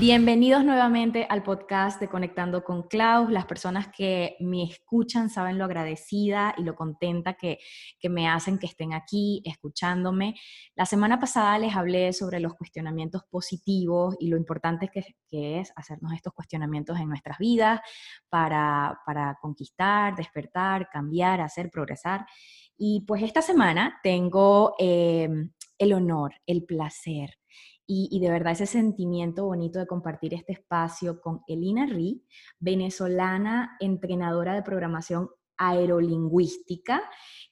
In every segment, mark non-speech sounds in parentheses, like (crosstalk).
Bienvenidos nuevamente al podcast de Conectando con Klaus. Las personas que me escuchan saben lo agradecida y lo contenta que, me hacen que estén aquí escuchándome. La semana pasada les hablé sobre los cuestionamientos positivos y lo importante que, que es hacernos estos cuestionamientos en nuestras vidas para, conquistar, despertar, cambiar, hacer, progresar. Y pues esta semana tengo eh, el honor, el placer y, de verdad ese sentimiento bonito de compartir este espacio con Elina Ri, venezolana entrenadora de programación aerolingüística,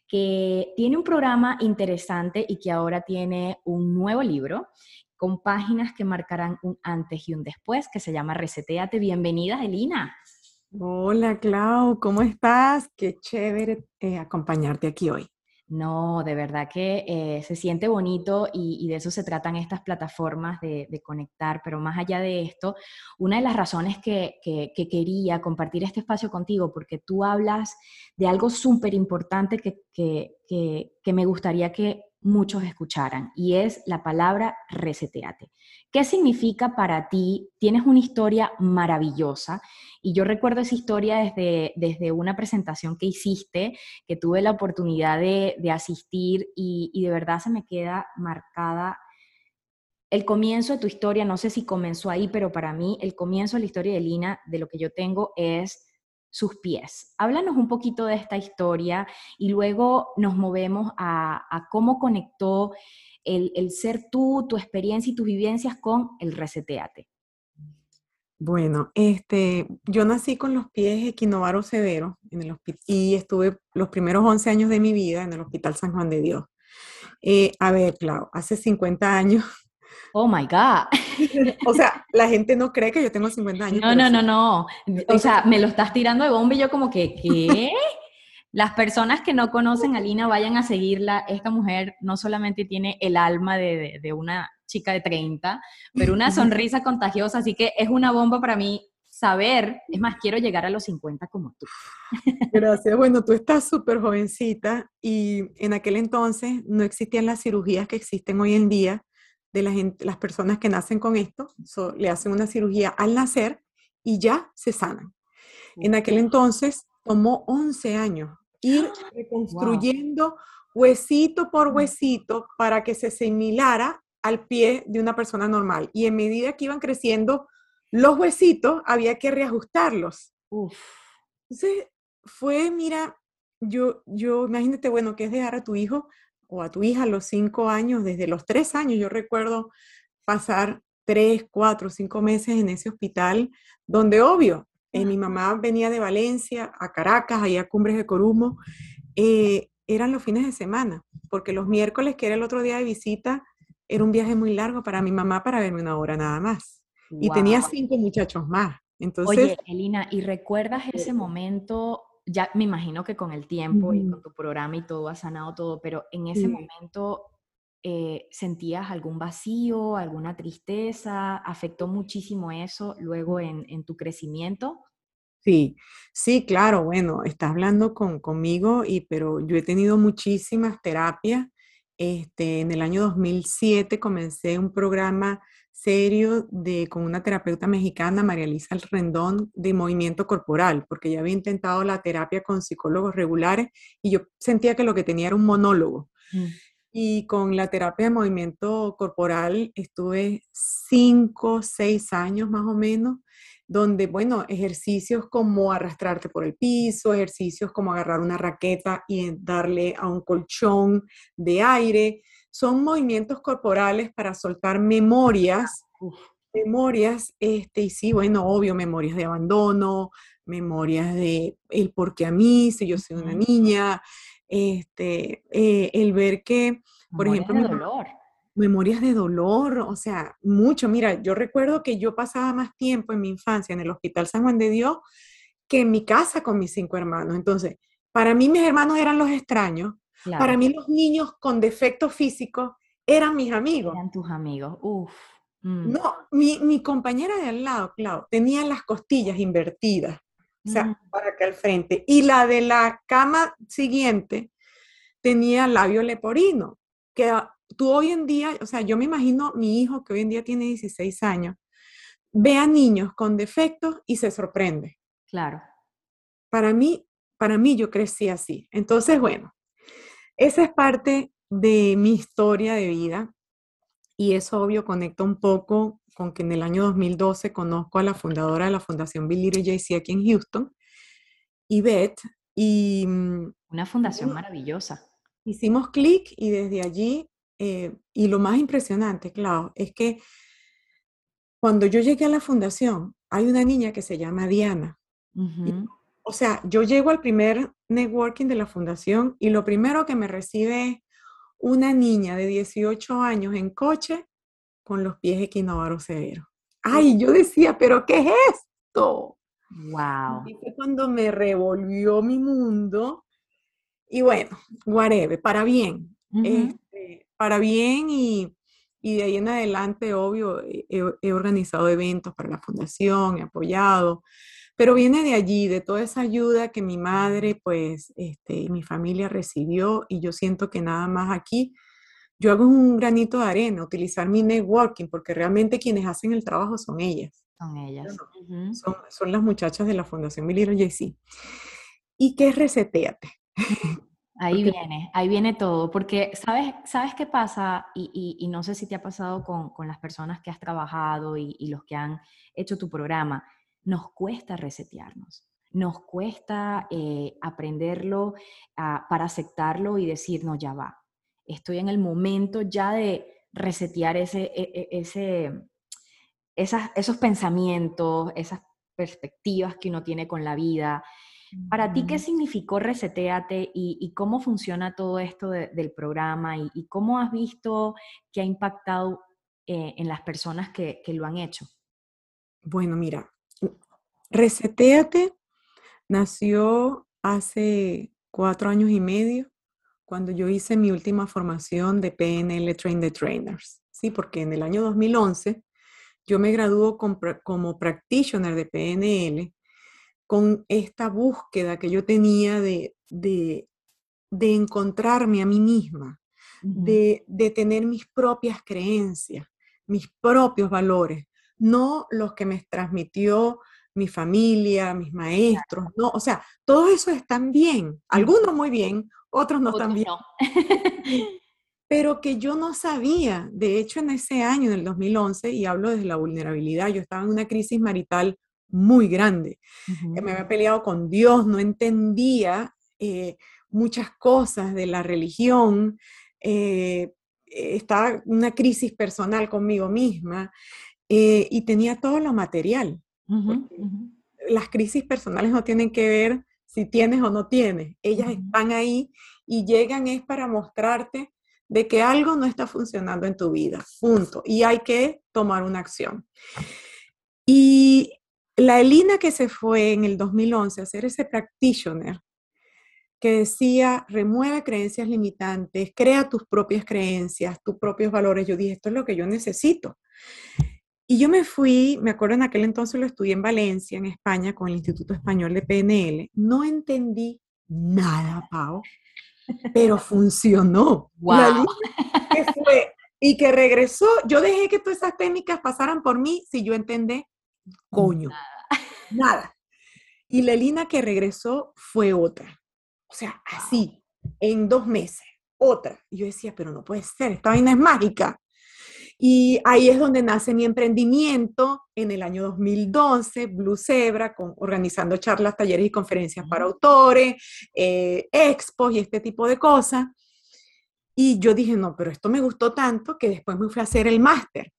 que tiene un programa interesante y que ahora tiene un nuevo libro con páginas que marcarán un antes y un después, que se llama Reseteate. Bienvenida, Elina. Hola, Clau, ¿cómo estás? Qué chévere eh, acompañarte aquí hoy. No, de verdad que eh, se siente bonito y, de eso se tratan estas plataformas de, conectar, pero más allá de esto, una de las razones que, quería compartir este espacio contigo, porque tú hablas de algo súper importante que, que me gustaría que muchos escucharan, y es la palabra reseteate. ¿Qué significa para ti? Tienes una historia maravillosa y yo recuerdo esa historia desde, desde una presentación que hiciste, que tuve la oportunidad de, asistir y, y de verdad se me queda marcada el comienzo de tu historia, no sé si comenzó ahí, pero para mí el comienzo de la historia de Lina, de lo que yo tengo, es sus pies. Háblanos un poquito de esta historia y luego nos movemos a, cómo conectó el, ser tú, tu experiencia y tus vivencias con el reseteate. Bueno, este, yo nací con los pies equinovaros severos en el y estuve los primeros 11 años de mi vida en el Hospital San Juan de Dios. Eh, a ver, claro, hace 50 años Oh my God. (laughs) o sea, la gente no cree que yo tengo 50 años. No, no, no, no. O sea, me lo estás tirando de bomba y yo como que, ¿qué? Las personas que no conocen a Lina vayan a seguirla. Esta mujer no solamente tiene el alma de, de una chica de 30, pero una sonrisa contagiosa, así que es una bomba para mí saber, es más, quiero llegar a los 50 como tú. Gracias. Bueno, tú estás súper jovencita y en aquel entonces no existían las cirugías que existen hoy en día de la gente, las personas que nacen con esto, le hacen una cirugía al nacer y ya se sanan. En aquel entonces tomó 11 años ir (gasps) reconstruyendo huesito por huesito para que se similara al pie de una persona normal. Y en medida que iban creciendo los huesitos, había que reajustarlos. Entonces, fue, mira, yo, yo, imagínate, bueno, que es dejar a tu hijo o a tu hija a los cinco años, desde los tres años, yo recuerdo pasar tres, cuatro, cinco meses en ese hospital, donde obvio, eh, mi mamá venía de Valencia a Caracas, allá a Cumbres de Corumo, eh, eran los fines de semana, porque los miércoles, que era el otro día de visita, era un viaje muy largo para mi mamá para verme una hora nada más. Y tenía cinco muchachos más. Entonces, Oye, Elina, ¿y recuerdas ese momento ya me imagino que con el tiempo y con tu programa y todo ha sanado todo, pero en ese momento eh, sentías algún vacío, alguna tristeza, afectó muchísimo eso luego en, tu crecimiento. Sí, sí, claro, bueno, estás hablando con, conmigo, y, pero yo he tenido muchísimas terapias. Este, en el año 2007 comencé un programa serio de, con una terapeuta mexicana, María Elisa Rendón, de movimiento corporal, porque ya había intentado la terapia con psicólogos regulares y yo sentía que lo que tenía era un monólogo. Mm. Y con la terapia de movimiento corporal estuve cinco, seis años más o menos, donde, bueno, ejercicios como arrastrarte por el piso, ejercicios como agarrar una raqueta y darle a un colchón de aire, son movimientos corporales para soltar memorias, memorias, este, y sí, bueno, obvio, memorias de abandono, memorias de el por qué a mí, si yo soy una niña, este, eh, el ver que, por ejemplo, de dolor. memorias de dolor, o sea, mucho. Mira, yo recuerdo que yo pasaba más tiempo en mi infancia en el Hospital San Juan de Dios que en mi casa con mis cinco hermanos. Entonces, para mí mis hermanos eran los extraños, para mí los niños con defectos físicos eran mis amigos. Eran tus amigos, uff. Mm. No, mi, compañera de al lado, claro, tenía las costillas invertidas, o sea, mm. para acá al frente. Y la de la cama siguiente tenía labio leporino, que tú hoy en día, o sea, yo me imagino mi hijo que hoy en día tiene 16 años, ve a niños con defectos y se sorprende. Claro. Para mí, para mí yo crecí así. Entonces, bueno, esa es parte de mi historia de vida y eso obvio conecta un poco con que en el año 2012 conozco a la fundadora de la Fundación Bill Little JC aquí en Houston, Yvette, y... Mm, Una fundación maravillosa. Hicimos clic y desde allí, eh, y lo más impresionante, claro, es que cuando yo llegué a la fundación, hay una niña que se llama Diana. O sea, yo llego al primer networking de la fundación y lo primero que me recibe es una niña de 18 años en coche con los pies equinovaros severos. Ay, yo decía, pero ¿qué es esto? Wow. Y fue cuando me revolvió mi mundo. Y bueno, whatever, para bien. Este, para bien y, de ahí en adelante, obvio, he, organizado eventos para la fundación, he apoyado, pero viene de allí, de toda esa ayuda que mi madre, pues, este, mi familia recibió y yo siento que nada más aquí, yo hago un granito de arena, utilizar mi networking, porque realmente quienes hacen el trabajo son ellas. Son ellas. son, las muchachas de la Fundación Miliro JC. ¿Y qué es Reseteate? (laughs) Ahí viene, ahí viene todo, porque ¿sabes, sabes qué pasa? Y, no sé si te ha pasado con, las personas que has trabajado y, y los que han hecho tu programa nos cuesta resetearnos, nos cuesta eh, aprenderlo ah, para aceptarlo y decir, no, ya va, estoy en el momento ya de resetear ese, e, e, esos pensamientos, esas perspectivas que uno tiene con la vida. Para ti, ¿qué significó Reseteate y, cómo funciona todo esto del programa y, cómo has visto que ha impactado eh, en las personas que, que, lo han hecho? Bueno, mira, Reseteate nació hace cuatro años y medio cuando yo hice mi última formación de PNL Train the Trainers, ¿sí? Porque en el año 2011 yo me graduó como practitioner de PNL con esta búsqueda que yo tenía de, de, encontrarme a mí misma, de, de tener mis propias creencias, mis propios valores, no los que me transmitió mi familia, mis maestros, ¿no? O sea, todo eso están bien, algunos muy bien, otros no están bien. Pero que yo no sabía, de hecho en ese año, en el 2011, y hablo desde la vulnerabilidad, yo estaba en una crisis marital muy grande, me había peleado con Dios, no entendía eh, muchas cosas de la religión, eh, estaba en una crisis personal conmigo misma eh, y tenía todo lo material. Las crisis personales no tienen que ver si tienes o no tienes. Ellas están ahí y llegan es para mostrarte de que algo no está funcionando en tu vida. Punto. Y hay que tomar una acción. Y la Elina que se fue en el 2011 a hacer ese practitioner, que decía, remueve creencias limitantes, crea tus propias creencias, tus propios valores. Yo dije, esto es lo que yo necesito. Y yo me fui, me acuerdo en aquel entonces lo estudié en Valencia, en España, con el Instituto Español de PNL. No entendí nada, Pau, pero (laughs) funcionó. Wow. fue, y que regresó, yo dejé que todas esas técnicas pasaran por mí si yo entendí, coño, nada. Y la Lina que regresó fue otra. O sea, así, en dos meses, otra. Y yo decía, pero no puede ser, esta vaina es mágica. Y ahí es donde nace mi emprendimiento en el año 2012, Blue Zebra, con, organizando charlas, talleres y conferencias para autores, eh, expos y este tipo de cosas. Y yo dije, no, pero esto me gustó tanto que después me fui a hacer el máster.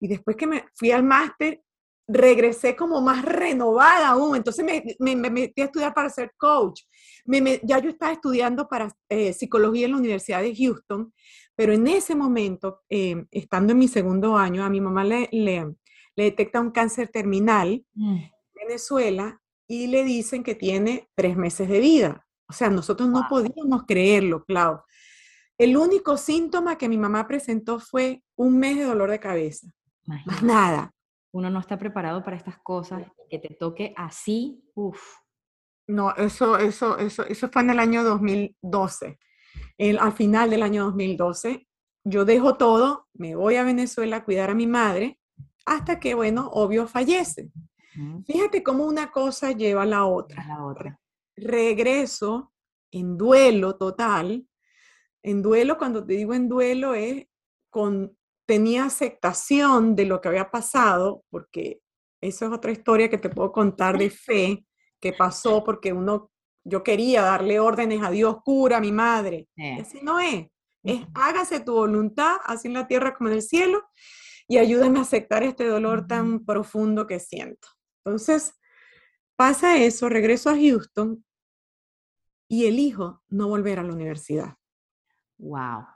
Y después que me fui al máster, regresé como más renovada aún. Entonces me, metí a estudiar para ser coach. ya yo estaba estudiando para eh, psicología en la Universidad de Houston pero en ese momento, em, estando en mi segundo año, a mi mamá le, le, detecta un cáncer terminal mm. en Venezuela y le dicen que tiene tres meses de vida. O sea, nosotros no podíamos creerlo, Clau. El único síntoma que mi mamá presentó fue un mes de dolor de cabeza. Más nada. Uno no está preparado para estas cosas, que te toque así, uff. No, eso, eso, eso, eso fue en el año 2012. El, al final del año 2012, yo dejo todo, me voy a Venezuela a cuidar a mi madre, hasta que, bueno, obvio, fallece. Fíjate cómo una cosa lleva a la otra. la otra. Regreso en duelo total. En duelo, cuando te digo en duelo, es con, tenía aceptación de lo que había pasado, porque eso es otra historia que te puedo contar de fe que pasó, porque uno, yo quería darle órdenes a Dios, cura a mi madre. Así no es. Es hágase tu voluntad, así en la tierra como en el cielo, y ayúdame a aceptar este dolor tan profundo que siento. Entonces, pasa eso, regreso a Houston y elijo no volver a la universidad. Wow.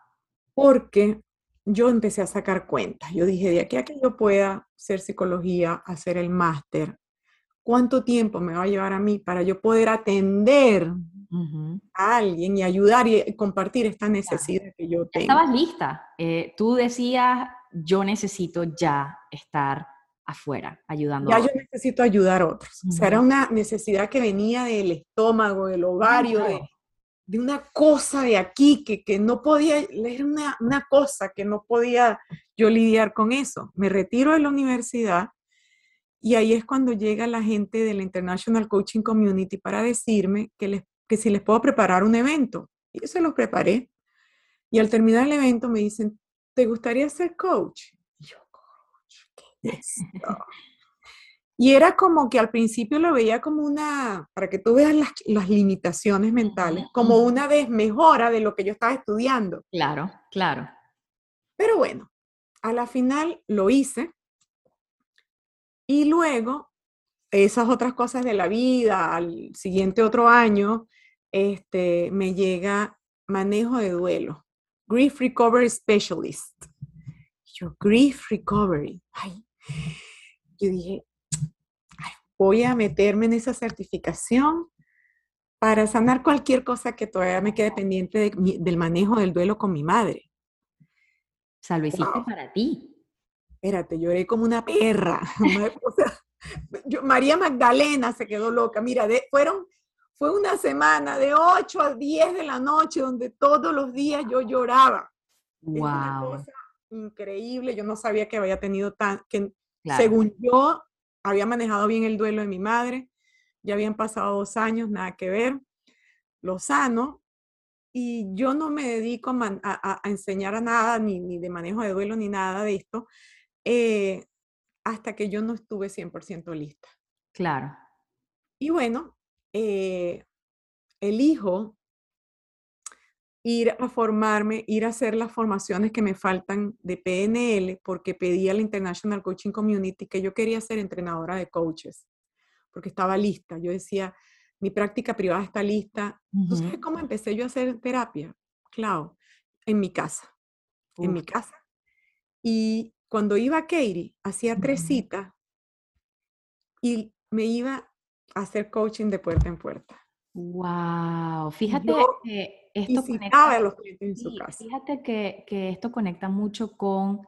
Porque yo empecé a sacar cuentas. Yo dije, de aquí a que yo pueda hacer psicología, hacer el máster, ¿cuánto tiempo me va a llevar a mí para yo poder atender a alguien y ayudar y compartir esta necesidad que yo tengo? Estabas lista. Eh, tú decías, yo necesito ya estar afuera, ayudando. Ya yo necesito ayudar a otros. O sea, era una necesidad que venía del estómago, del ovario, de, una cosa de aquí que, que no podía, era una, una, cosa que no podía yo lidiar con eso. Me retiro de la universidad y ahí es cuando llega la gente de la International Coaching Community para decirme que, les, que si les puedo preparar un evento. Y yo se los preparé. Y al terminar el evento me dicen, ¿te gustaría ser coach? Y era como que al principio lo veía como una, para que tú veas las, limitaciones mentales, como una desmejora de lo que yo estaba estudiando. Claro, claro. Pero bueno, a la final lo hice. Y luego, esas otras cosas de la vida, al siguiente otro año, este, me llega manejo de duelo, Grief Recovery Specialist. Yo, Grief Recovery. Ay, yo dije, voy a meterme en esa certificación para sanar cualquier cosa que todavía me quede pendiente del manejo del duelo con mi madre. O sea, lo hiciste para ti. Espérate, lloré como una perra. (laughs) María Magdalena se quedó loca. Mira, fueron, fue una semana de 8 a 10 de la noche donde todos los días yo lloraba. Wow increíble. Yo no sabía que había tenido tan, que según yo había manejado bien el duelo de mi madre. Ya habían pasado dos años, nada que ver. Lo sano. Y yo no me dedico a, enseñar a nada, ni, de manejo de duelo, ni nada de esto, eh, hasta que yo no estuve 100% lista. Claro. Y bueno, eh, elijo ir a formarme, ir a hacer las formaciones que me faltan de PNL, porque pedí a la International Coaching Community que yo quería ser entrenadora de coaches, porque estaba lista. Yo decía, mi práctica privada está lista. ¿Tú cómo empecé yo a hacer terapia? Claro, en mi casa. En mi casa. Y cuando iba a Katie, hacía tres citas y me iba a hacer coaching de puerta en puerta. Wow, fíjate que esto conecta, los en su casa. Fíjate que, esto conecta mucho con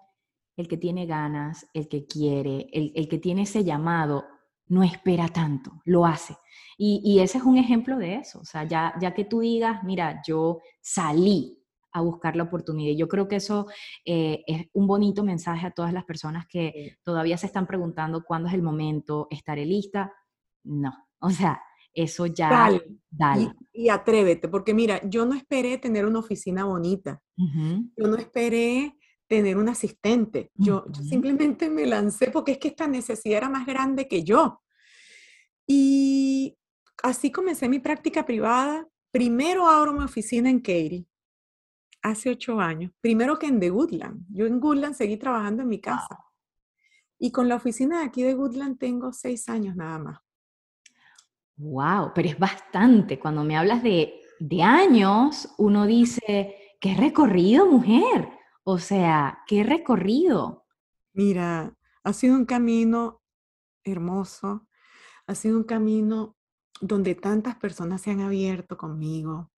el que tiene ganas, el que quiere, el, que tiene ese llamado, no espera tanto, lo hace. Y, ese es un ejemplo de eso. O sea, ya, ya que tú digas, mira, yo salí a buscar la oportunidad. Yo creo que eso eh, es un bonito mensaje a todas las personas que todavía se están preguntando cuándo es el momento, estaré lista. No, (laughs) o sea, eso ya, dale. Y, atrévete, porque mira, yo no esperé tener una oficina bonita, yo no esperé tener un asistente, yo, simplemente me lancé porque es que esta necesidad era más grande que yo. Y así comencé mi práctica privada. Primero abro mi oficina en Katy, hace ocho años, primero que en The Woodland. Yo en Woodland seguí trabajando en mi casa. Y con la oficina de aquí de Woodland tengo seis años nada más. Wow, pero es bastante. Cuando me hablas de, años, uno dice, qué recorrido, mujer. O sea, qué recorrido. Mira, ha sido un camino hermoso, ha sido un camino donde tantas personas se han abierto conmigo,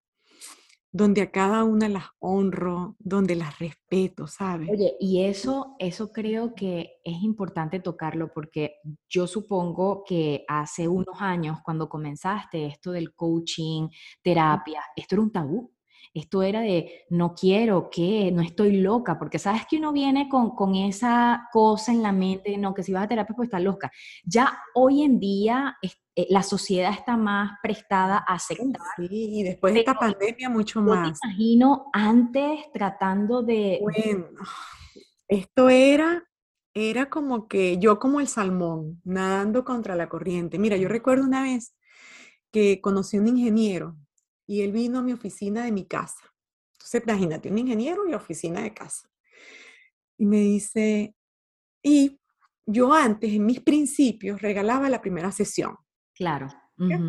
donde a cada una las honro, donde las respeto, ¿sabes? Oye, y eso, eso creo que es importante tocarlo porque yo supongo que hace unos años, cuando comenzaste esto del coaching, terapia, esto era un tabú. Esto era de no quiero, que no estoy loca, porque sabes que uno viene con, con esa cosa en la mente, no, que si vas a terapia pues estás loca. Ya hoy en día eh, la sociedad está más prestada a aceptar. Sí, y después de esta pandemia mucho más. Te imagino antes tratando de... Bueno, esto era, era como que yo como el salmón, nadando contra la corriente. Mira, yo recuerdo una vez que conocí a un ingeniero y él vino a mi oficina de mi casa. Entonces, imagínate, un ingeniero y oficina de casa. Y me dice, y yo antes, en mis principios, regalaba la primera sesión. Claro.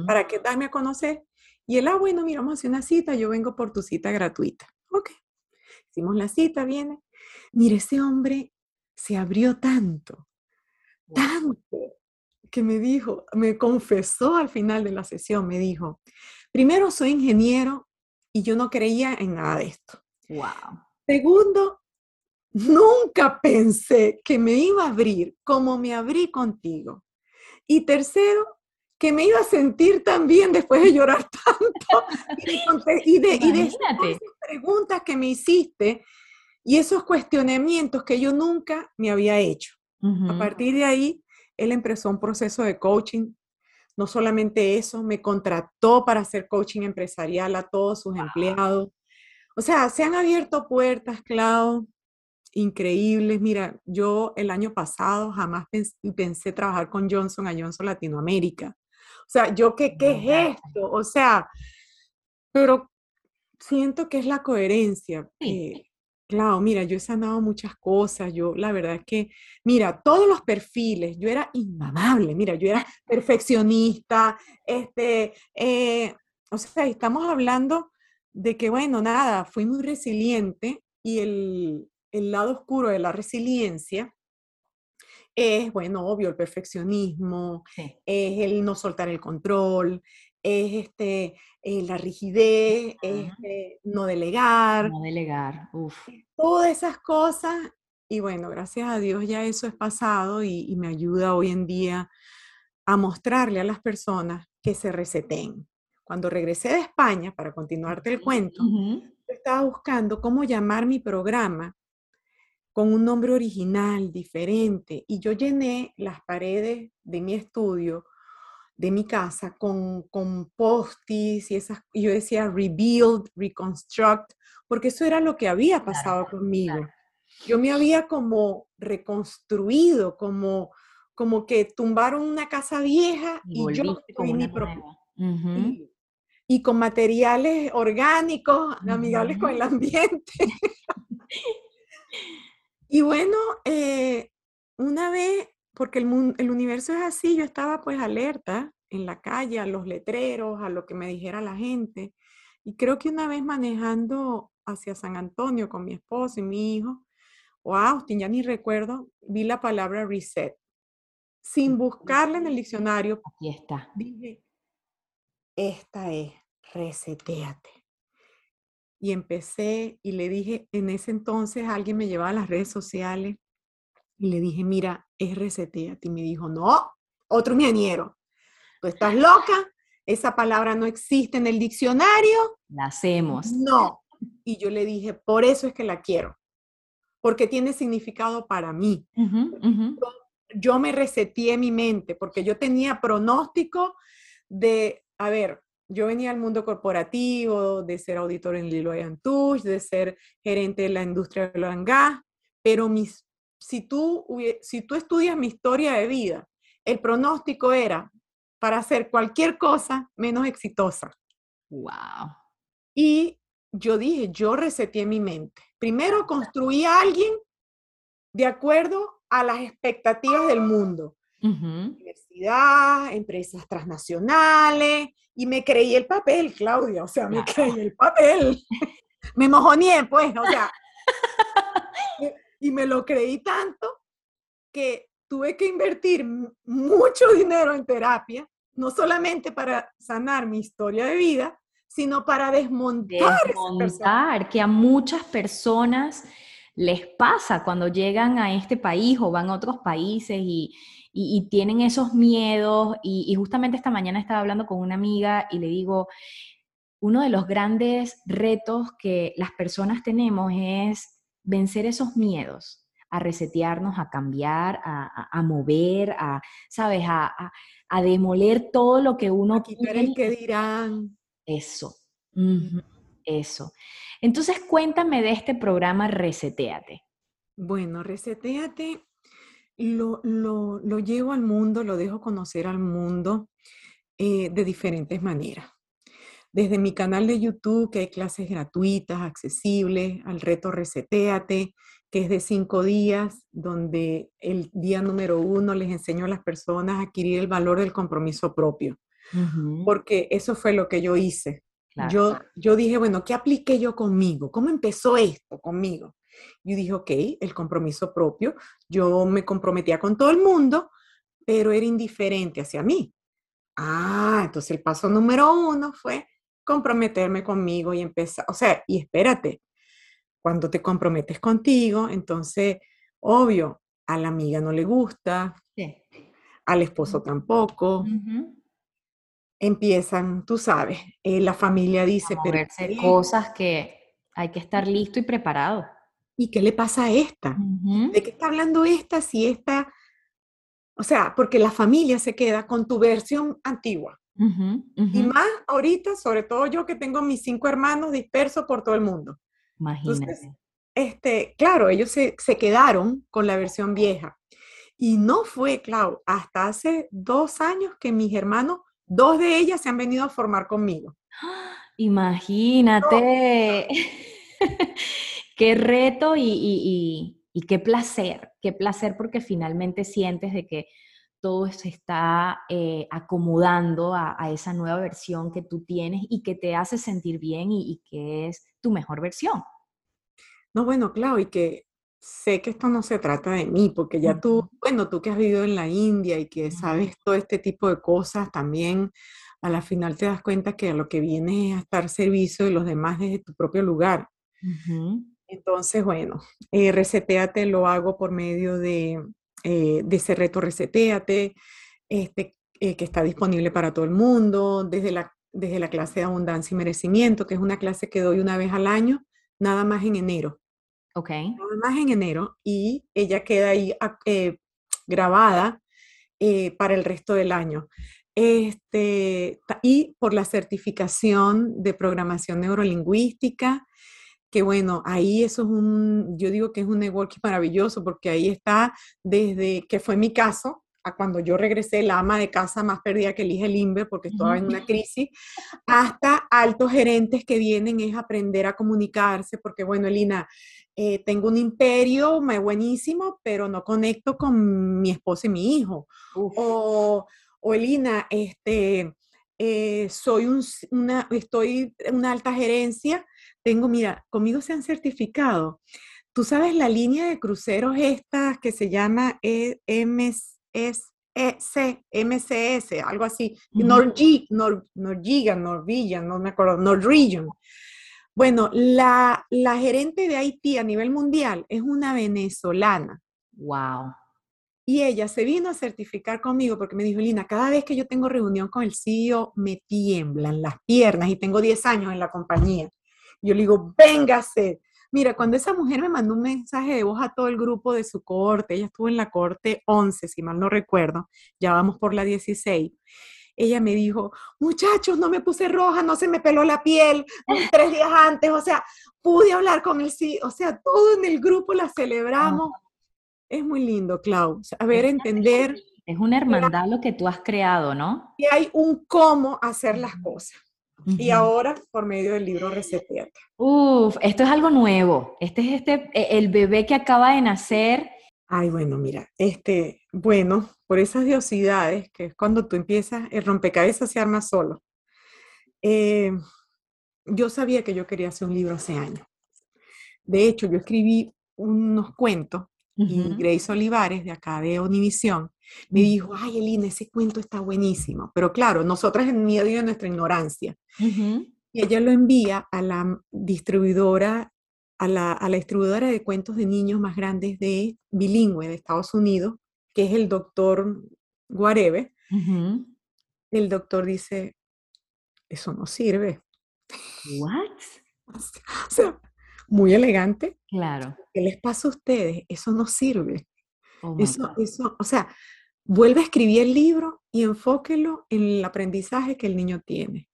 Para que darme a conocer. Y él, ah, bueno, mira, vamos a hacer una cita, yo vengo por tu cita gratuita. Ok. Hicimos la cita, viene. Mire, ese hombre se abrió tanto, tanto, que me dijo, me confesó al final de la sesión, me dijo, primero soy ingeniero y yo no creía en nada de esto. Wow. Segundo, nunca pensé que me iba a abrir como me abrí contigo. Y tercero, que me iba a sentir tan bien después de llorar (laughs) tanto y de, y de, esas preguntas que me hiciste y esos cuestionamientos que yo nunca me había hecho. A partir de ahí, él empezó un proceso de coaching. No solamente eso, me contrató para hacer coaching empresarial a todos sus empleados. O sea, se han abierto puertas, Clau, increíbles. Mira, yo el año pasado jamás pensé, pensé trabajar con Johnson a Johnson Latinoamérica. O sea, yo, ¿qué, qué es esto? O sea, pero siento que es la coherencia. Eh, claro, mira, yo he sanado muchas cosas, yo la verdad es que, mira, todos los perfiles, yo era inmamable, mira, yo era perfeccionista, este, eh, o sea, estamos hablando de que, bueno, nada, fui muy resiliente y el, el lado oscuro de la resiliencia es, bueno, obvio, el perfeccionismo, es el no soltar el control, es este, eh, la rigidez, eh, no delegar. No delegar, uff. Todas esas cosas, y bueno, gracias a Dios ya eso es pasado y, me ayuda hoy en día a mostrarle a las personas que se reseten. Cuando regresé de España, para continuarte el cuento, estaba buscando cómo llamar mi programa con un nombre original, diferente. Y yo llené las paredes de mi estudio, de mi casa, con, con postis y esas, yo decía rebuild, reconstruct, porque eso era lo que había pasado conmigo. Yo me había como reconstruido, como, como que tumbaron una casa vieja y, yo con mi propio. y, con materiales orgánicos, amigables con el ambiente. (laughs) Y bueno, eh, una vez, porque el, el universo es así, yo estaba pues alerta en la calle, a los letreros, a lo que me dijera la gente. Y creo que una vez manejando hacia San Antonio con mi esposo y mi hijo, o Austin, ya ni recuerdo, vi la palabra reset. Sin buscarla en el diccionario. Aquí está. Dije, esta es, reseteate. Y empecé y le dije, en ese entonces alguien me llevaba a las redes sociales y le dije, mira, es reseteate. Y me dijo, no, otro ingeniero. Tú estás loca, esa palabra no existe en el diccionario. La hacemos. No. Y yo le dije, por eso es que la quiero, porque tiene significado para mí. Yo, me reseteé mi mente, porque yo tenía pronóstico de, a ver, yo venía al mundo corporativo, de ser auditor en Lilo Touch, de ser gerente de la industria de la gas, pero mis, si, tú, si tú estudias mi historia de vida, el pronóstico era para hacer cualquier cosa menos exitosa. Wow. Y yo dije, yo reseteé mi mente. Primero construí a alguien de acuerdo a las expectativas del mundo. Universidad, empresas transnacionales, y me creí el papel, Claudia, o sea, me creí el papel. (laughs) me mojoné, pues, o sea. Y me lo creí tanto que tuve que invertir mucho dinero en terapia no solamente para sanar mi historia de vida, sino para desmontar. Desmontar, que a muchas personas les pasa cuando llegan a este país o van a otros países y, tienen esos miedos. Y, justamente esta mañana estaba hablando con una amiga y le digo, uno de los grandes retos que las personas tenemos es vencer esos miedos, a resetearnos, a cambiar, a, mover, a, ¿sabes? A, demoler todo lo que uno... A quitar el que dirán. Eso, eso. Entonces, cuéntame de este programa Reseteate. Bueno, Reseteate lo, lo, llevo al mundo, lo dejo conocer al mundo eh, de diferentes maneras. Desde mi canal de YouTube, que hay clases gratuitas, accesibles, al reto Reseteate, que es de cinco días, donde el día número uno les enseño a las personas a adquirir el valor del compromiso propio. Porque eso fue lo que yo hice. Yo, yo dije, bueno, ¿qué apliqué yo conmigo? ¿Cómo empezó esto conmigo? Yo dije, ok, el compromiso propio. Yo me comprometía con todo el mundo, pero era indiferente hacia mí. Ah, entonces el paso número uno fue comprometerme conmigo y empezar, o sea, y espérate, cuando te comprometes contigo, entonces, obvio, a la amiga no le gusta, al esposo tampoco, empiezan, tú sabes, eh, la familia dice, pero cosas que hay que estar listo y preparado. ¿Y qué le pasa a esta? ¿De qué está hablando esta si esta? O sea, porque la familia se queda con tu versión antigua. Y más ahorita, sobre todo yo que tengo mis cinco hermanos dispersos por todo el mundo. Imagínate. este, claro, ellos se, se quedaron con la versión vieja. Y no fue, claro, hasta hace dos años que mis hermanos Dos de ellas se han venido a formar conmigo. (gasps) Imagínate. (laughs) qué reto y, qué placer, qué placer porque finalmente sientes de que todo se está eh, acomodando a, esa nueva versión que tú tienes y que te hace sentir bien y, y que es tu mejor versión. No, bueno, claro, y que sé que esto no se trata de mí, porque ya tú, bueno, tú que has vivido en la India y que sabes todo este tipo de cosas, también a la final te das cuenta que lo que viene es a estar servicio de los demás desde tu propio lugar. Entonces, bueno, eh, Reseteate lo hago por medio de, eh, de ese reto Reseteate, este, eh, que está disponible para todo el mundo, desde la, desde la clase de abundancia y merecimiento, que es una clase que doy una vez al año, nada más en enero. Ok. Más en enero y ella queda ahí ah, eh, grabada para el resto del año. Este, y por la certificación de programación neurolingüística, que bueno, ahí eso es un, yo digo que es un networking maravilloso porque ahí está desde, que fue mi caso, a cuando yo regresé, la ama de casa más perdida que elige el INVE porque estaba en una crisis, hasta altos gerentes que vienen es aprender a comunicarse, porque bueno, Elina, eh, tengo un imperio buenísimo, pero no conecto con mi esposo y mi hijo. O, o, Elina, este, eh, soy un, una, estoy en una alta gerencia, tengo, mira, conmigo se han certificado. Tú sabes la línea de cruceros estas que se llama EMS, MCS, algo así, uh Norwegian, Norwegian, no me acuerdo, Norwegian. Bueno, la, la gerente de Haití a nivel mundial es una venezolana. Wow. Y ella se vino a certificar conmigo porque me dijo, Lina, cada vez que yo tengo reunión con el CEO, me tiemblan las piernas y tengo 10 años en la compañía. Yo le digo, véngase. Mira, cuando esa mujer me mandó un mensaje de voz a todo el grupo de su corte, ella estuvo en la corte 11, si mal no recuerdo, ya vamos por la 16 ella me dijo, muchachos, no me puse roja, no se me peló la piel (laughs) tres días antes, o sea, pude hablar con el sí, o sea, todo en el grupo la celebramos. Es muy lindo, Clau, ver, entender. Es una hermandad lo que tú has creado, ¿no? Y hay un cómo hacer las cosas. Y ahora por medio del libro Reseteate. Uf, esto es algo nuevo. Este es este, e, el bebé que acaba de nacer Ay, bueno, mira, este, bueno, por esas diosidades, que es cuando tú empiezas, el rompecabezas se arma solo. Eh, yo sabía que yo quería hacer un libro hace años. De hecho, yo escribí unos cuentos y Grace Olivares, de acá de Univisión, Me dijo, ay, Elina, ese cuento está buenísimo. Pero claro, nosotras en medio de nuestra ignorancia. Y ella lo envía a la distribuidora, a la, a la, distribuidora de cuentos de niños más grandes de bilingüe de Estados Unidos, que es el doctor Guarebe. El doctor dice, eso no sirve. ¿What? (laughs) O sea, muy elegante. Claro. ¿Qué les pasa a ustedes? Eso no sirve. Oh eso, eso, o sea, vuelve a escribir el libro y enfóquelo en el aprendizaje que el niño tiene.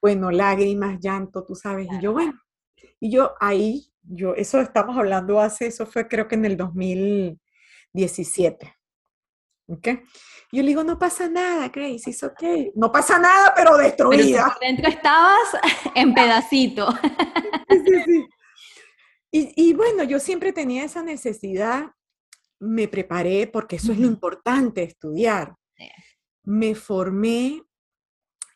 Bueno, lágrimas, llanto, tú sabes. Y yo, bueno, y yo ahí, yo, eso estamos hablando hace, eso fue creo que en el 2017. ¿Ok? Yo le digo, no pasa nada, Grace, es ok. No pasa nada, pero destruida. Pero dentro estabas (laughs) en pedacito. sí, sí. Y, y, bueno, yo siempre tenía esa necesidad me preparé, porque eso es lo importante, estudiar. Me formé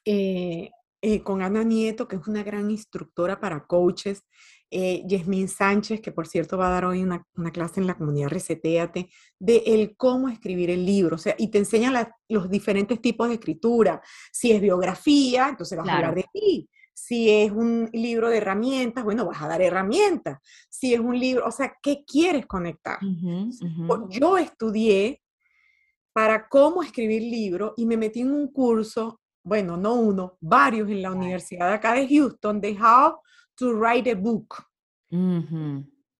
eh, eh, con Ana Nieto, que es una gran instructora para coaches, eh, Yasmín Sánchez, que por cierto va a dar hoy una, clase en la comunidad Reseteate, de el cómo escribir el libro, o sea, y te enseña los diferentes tipos de escritura. Si es biografía, entonces vas a hablar de ti. Si es un libro de herramientas, bueno, vas a dar herramientas. Si es un libro, o sea, ¿qué quieres conectar? Yo estudié para cómo escribir libros y me metí en un curso, bueno, no uno, varios en la Universidad de acá de Houston, de How to Write a Book.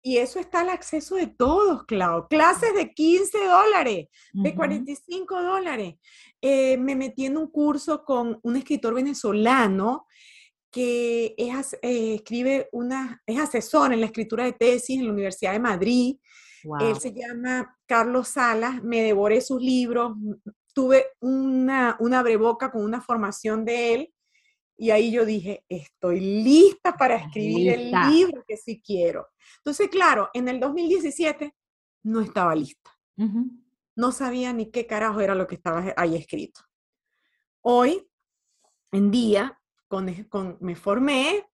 Y eso está al acceso de todos, Clau. Clases de 15 dólares, de 45 dólares. Eh, me metí en un curso con un escritor venezolano que es, eh, escribe una, es asesor en la escritura de tesis en la Universidad de Madrid. Él se llama Carlos Salas, me devoré sus libros, tuve una, una breboca con una formación de él y ahí yo dije, estoy lista para escribir el libro que sí quiero. Entonces, claro, en el 2017 no estaba lista. No sabía ni qué carajo era lo que estaba ahí escrito. Hoy en día con, me formé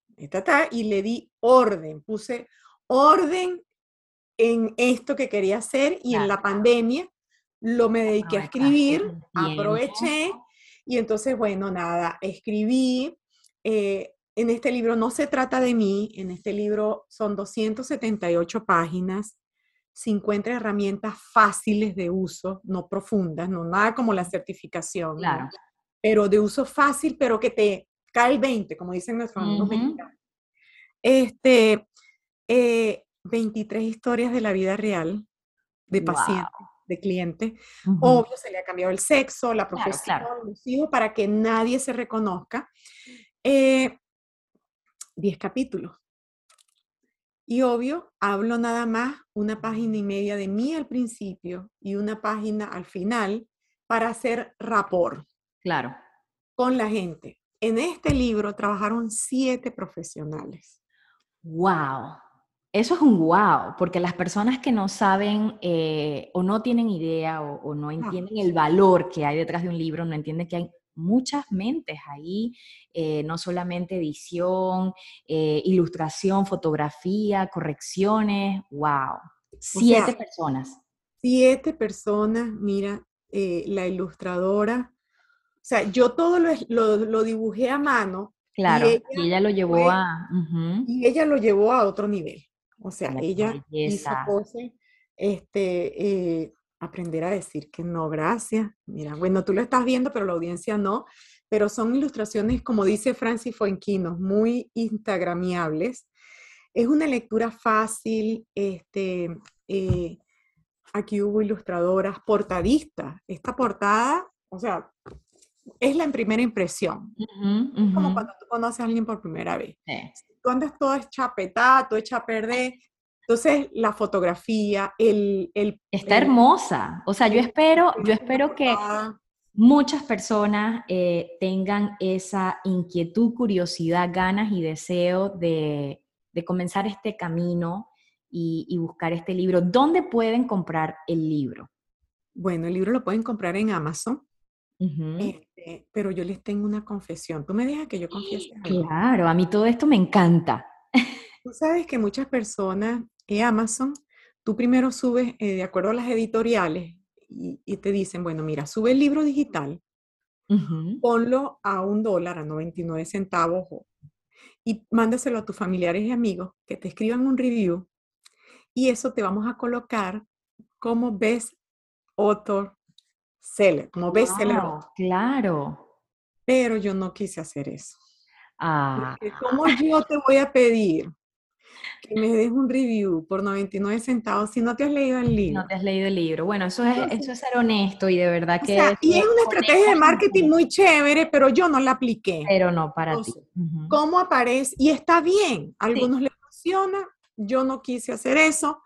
y le di orden, puse orden en esto que quería hacer y en la pandemia lo me dediqué a escribir, aproveché y entonces, bueno, nada, escribí. Eh, en este libro no se trata de mí, en este libro son 278 páginas, 50 herramientas fáciles de uso, no profundas, no nada como la certificación, pero de uso fácil, pero que te cae el 20, como dicen nuestros amigos mexicanos. Este, 23 eh, historias de la vida real de pacientes, de clientes. Obvio, se le ha cambiado el sexo, la profesión, los hijos, para que nadie se reconozca. 10 eh, capítulos. Y obvio, hablo nada más una página y media de mí al principio y una página al final para hacer rapport. Claro. Con la gente. En este libro trabajaron siete profesionales. ¡Wow! Eso es un wow, porque las personas que no saben eh, o no tienen idea o, no entienden el valor que hay detrás de un libro, no entienden que hay muchas mentes ahí, eh, no solamente edición, eh, ilustración, fotografía, correcciones, wow. Siete personas. Siete personas, mira, la ilustradora o sea, yo todo lo, dibujé a mano. Claro, y ella, lo llevó a... Y ella lo llevó a otro nivel. O sea, ella hizo cosas, este, eh, aprender a decir que no, gracias. Mira, bueno, tú lo estás viendo, pero la audiencia no. Pero son ilustraciones, como dice Francis Fuenquinos, muy instagramiables. Es una lectura fácil, este, eh, aquí hubo ilustradoras, portadistas. Esta portada, o sea, es la primera impresión. Como cuando tú conoces a alguien por primera vez. Tú andas todo hecha todo hecha a perder. Entonces, la fotografía, el... el Está hermosa. O sea, yo espero, yo espero que muchas personas eh, tengan esa inquietud, curiosidad, ganas y deseo de, de comenzar este camino y, y buscar este libro. ¿Dónde pueden comprar el libro? Bueno, el libro lo pueden comprar en Amazon. Este, pero yo les tengo una confesión. ¿Tú me dejas que yo confiese Claro, a mí todo esto me encanta. (laughs) Tú sabes que muchas personas en Amazon, tú primero subes eh, de acuerdo a las editoriales y, te dicen, bueno, mira, sube el libro digital, ponlo a un dólar, a 99 centavos, y mándaselo a tus familiares y amigos que te escriban un review, y eso te vamos a colocar como best author seller, como best seller. Claro. Pero yo no quise hacer eso. Ah. ¿Cómo yo te voy a pedir que me des un review por 99 centavos si no te has leído el libro. No te has leído el libro. Bueno, eso es, eso es ser honesto y de verdad que... y es una estrategia de marketing muy chévere, pero yo no la apliqué. Pero no para ti. ¿Cómo aparece? Y está bien, a algunos les funciona, yo no quise hacer eso.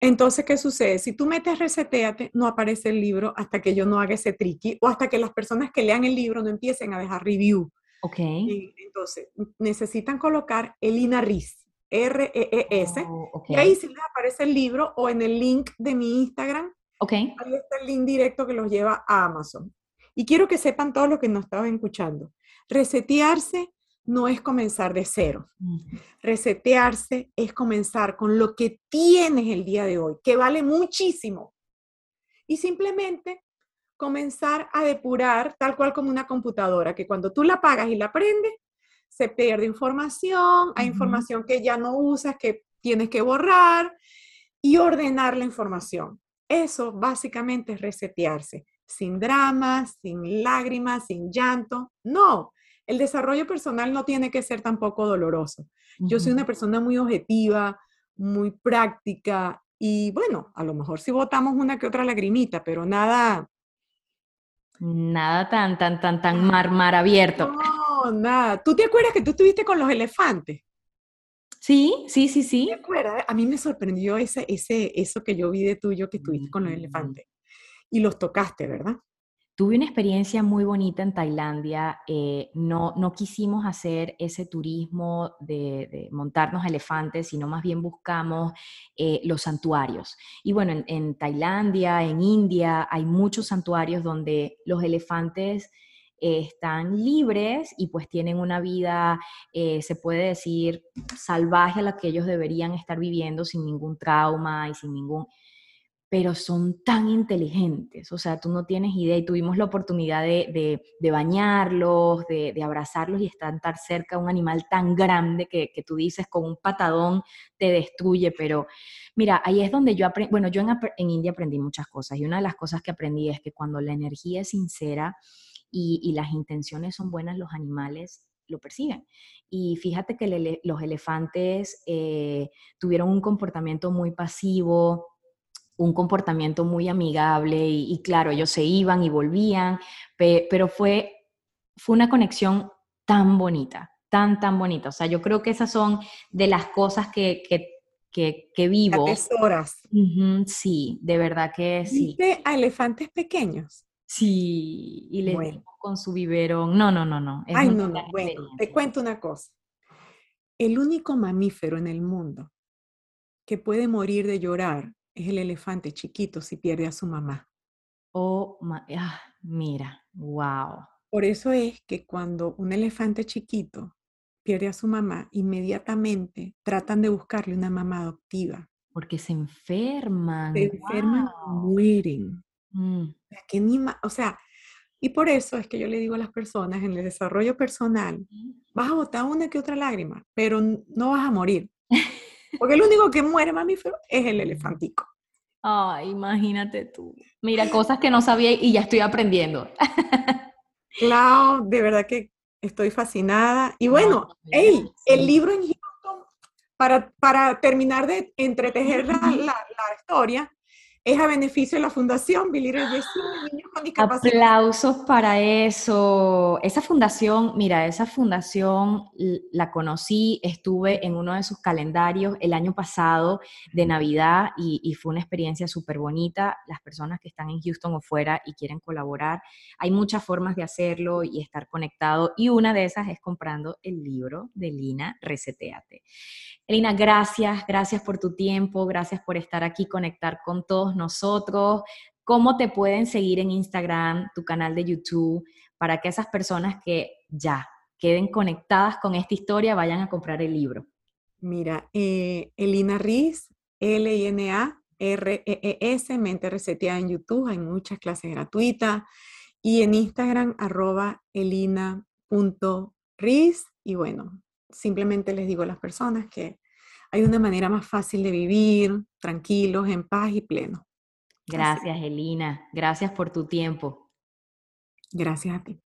Entonces, ¿qué sucede? Si tú metes reseteate, no aparece el libro hasta que yo no haga ese tricky o hasta que las personas que lean el libro no empiecen a dejar review. Ok. entonces, necesitan colocar el INARIS. R-E-E-S. Oh, y ahí sí les aparece el libro o en el link de mi Instagram. Okay. Ahí está el link directo que los lleva a Amazon. Y quiero que sepan todos los que nos estaban escuchando. Resetearse no es comenzar de cero. Resetearse es comenzar con lo que tienes el día de hoy, que vale muchísimo. Y simplemente comenzar a depurar tal cual como una computadora, que cuando tú la apagas y la prendes, se pierde información, hay información que ya no usas, que tienes que borrar y ordenar la información. Eso básicamente es resetearse, sin dramas, sin lágrimas, sin llanto. No, el desarrollo personal no tiene que ser tampoco doloroso. Yo soy una persona muy objetiva, muy práctica y bueno, a lo mejor si votamos una que otra lagrimita, pero nada. Nada tan, tan, tan, tan mar, mar abierto nada. ¿Tú te acuerdas que tú estuviste con los elefantes? Sí, sí, sí, sí. ¿Te acuerdas? A mí me sorprendió ese, ese, eso que yo vi de tuyo que estuviste con los mm. elefantes. Y los tocaste, ¿verdad? Tuve una experiencia muy bonita en Tailandia. Eh, no, no quisimos hacer ese turismo de, montarnos elefantes, sino más bien buscamos eh, los santuarios. Y bueno, en, Tailandia, en India, hay muchos santuarios donde los elefantes están libres y pues tienen una vida, eh, se puede decir, salvaje a la que ellos deberían estar viviendo sin ningún trauma y sin ningún pero son tan inteligentes, o sea, tú no tienes idea y tuvimos la oportunidad de, bañarlos, de, abrazarlos y estar cerca de un animal tan grande que, tú dices con un patadón te destruye, pero mira, ahí es donde yo aprendí, bueno, yo en, en India aprendí muchas cosas y una de las cosas que aprendí es que cuando la energía es sincera, y, las intenciones son buenas, los animales lo persiguen. Y fíjate que los elefantes eh, tuvieron un comportamiento muy pasivo, un comportamiento muy amigable y, claro, ellos se iban y volvían, pero fue, fue una conexión tan bonita, tan, tan bonita. O sea, yo creo que esas son de las cosas que, que, que, vivo. Atesoras. sí, de verdad que sí. ¿Viste a elefantes pequeños? Sí, y le dimos con su biberón. No, no, no, no. Ay, no, no. Bueno, te cuento una cosa. El único mamífero en el mundo que puede morir de llorar es el elefante chiquito si pierde a su mamá. Oh, ah, mira, wow. Por eso es que cuando un elefante chiquito pierde a su mamá, inmediatamente tratan de buscarle una mamá adoptiva. Porque se enferman. Se enferman, mueren. Mm. O sea, y por eso es que yo le digo a las personas en el desarrollo personal, vas a botar una que otra lágrima, pero no vas a morir. (laughs) Porque el único que muere mamífero es el elefantico. Ay, imagínate tú. Mira, cosas que no sabía y ya estoy aprendiendo. Claro, de verdad que estoy fascinada. Y bueno, hey, el libro en Houston, para, para terminar de entretejer la, la historia, es a beneficio de la Fundación Billy Niños con Discapacidad. Aplausos para eso. Esa fundación, mira, esa fundación la conocí, estuve en uno de sus calendarios el año pasado de Navidad y, fue una experiencia súper bonita. Las personas que están en Houston o fuera y quieren colaborar, hay muchas formas de hacerlo y estar conectado y una de esas es comprando el libro de Lina Reseteate. Elina, gracias, gracias por tu tiempo, gracias por estar aquí, conectar con todos nosotros. ¿Cómo te pueden seguir en Instagram, tu canal de YouTube, para que esas personas que ya queden conectadas con esta historia vayan a comprar el libro? Mira, eh, Elina Riz, L-I-N-A, R-E-E-S, Mente Reseteada en YouTube, hay muchas clases gratuitas. Y en Instagram, arroba elina.riz. Y bueno, simplemente les digo a las personas que hay una manera más fácil de vivir, tranquilos, en paz y pleno. Gracias, Elina. Gracias por tu tiempo. Gracias a ti.